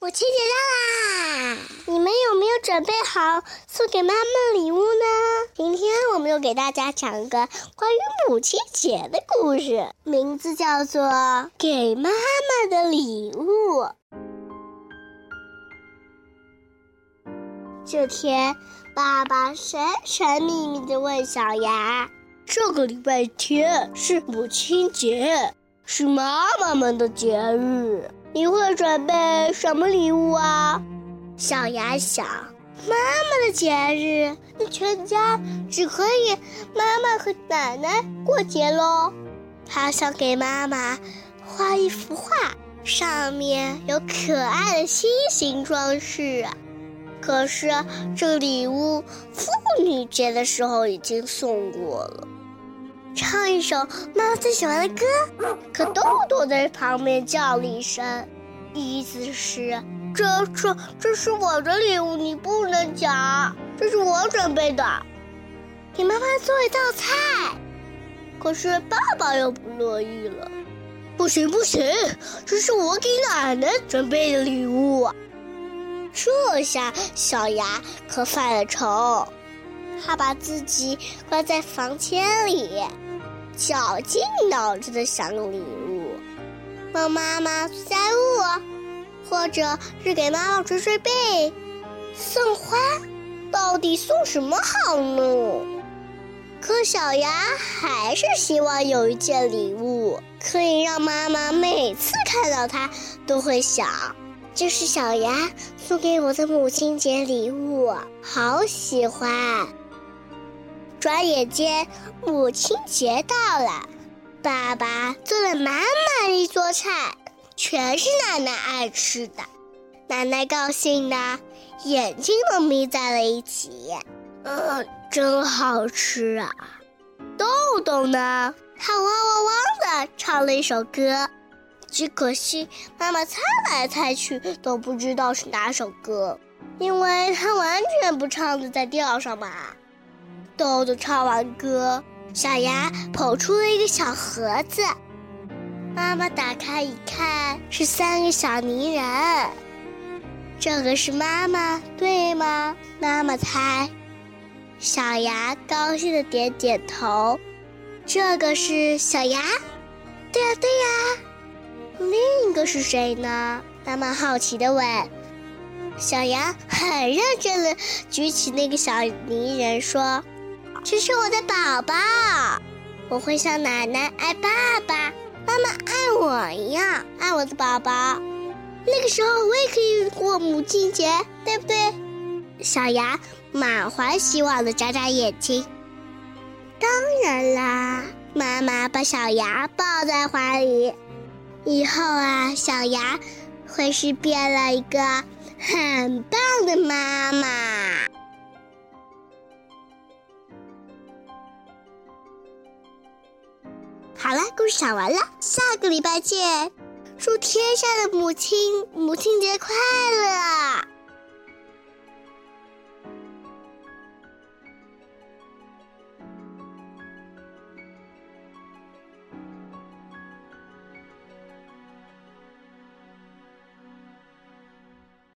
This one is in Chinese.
母亲节到啦！你们有没有准备好送给妈妈礼物呢？今天我们又给大家讲一个关于母亲节的故事，名字叫做《给妈妈的礼物》。这天，爸爸神神秘秘地问小牙：“这个礼拜天是母亲节，是妈妈们的节日。”你会准备什么礼物啊？小牙想，妈妈的节日，那全家只可以妈妈和奶奶过节喽。他想给妈妈画一幅画，上面有可爱的星星装饰。可是这礼物妇女节的时候已经送过了。唱一首妈妈最喜欢的歌，可豆豆在旁边叫了一声，意思是这这这是我的礼物，你不能讲，这是我准备的，给妈妈做一道菜。可是爸爸又不乐意了，不行不行，这是我给奶奶准备的礼物。这下小牙可犯了愁。他把自己关在房间里，绞尽脑汁的想礼物，帮妈妈做家务，或者是给妈妈捶捶背，送花，到底送什么好呢？可小牙还是希望有一件礼物，可以让妈妈每次看到它都会想，这是小牙送给我的母亲节礼物，好喜欢。转眼间，母亲节到了，爸爸做了满满一桌菜，全是奶奶爱吃的。奶奶高兴的眼睛都眯在了一起，嗯，真好吃啊！豆豆呢？他汪汪汪的唱了一首歌，只可惜妈妈猜来猜去都不知道是哪首歌，因为他完全不唱的在调上嘛。豆豆唱完歌，小牙捧出了一个小盒子。妈妈打开一看，是三个小泥人。这个是妈妈，对吗？妈妈猜。小牙高兴的点点头。这个是小牙，对呀对呀。另一个是谁呢？妈妈好奇的问。小牙很认真的举起那个小泥人说。这是我的宝宝，我会像奶奶爱爸爸、妈妈爱我一样爱我的宝宝。那个时候我也可以过母亲节，对不对？小牙满怀希望的眨眨眼睛。当然啦，妈妈把小牙抱在怀里。以后啊，小牙会是变了一个很棒的妈妈。故事讲完了，下个礼拜见！祝天下的母亲母亲节快乐！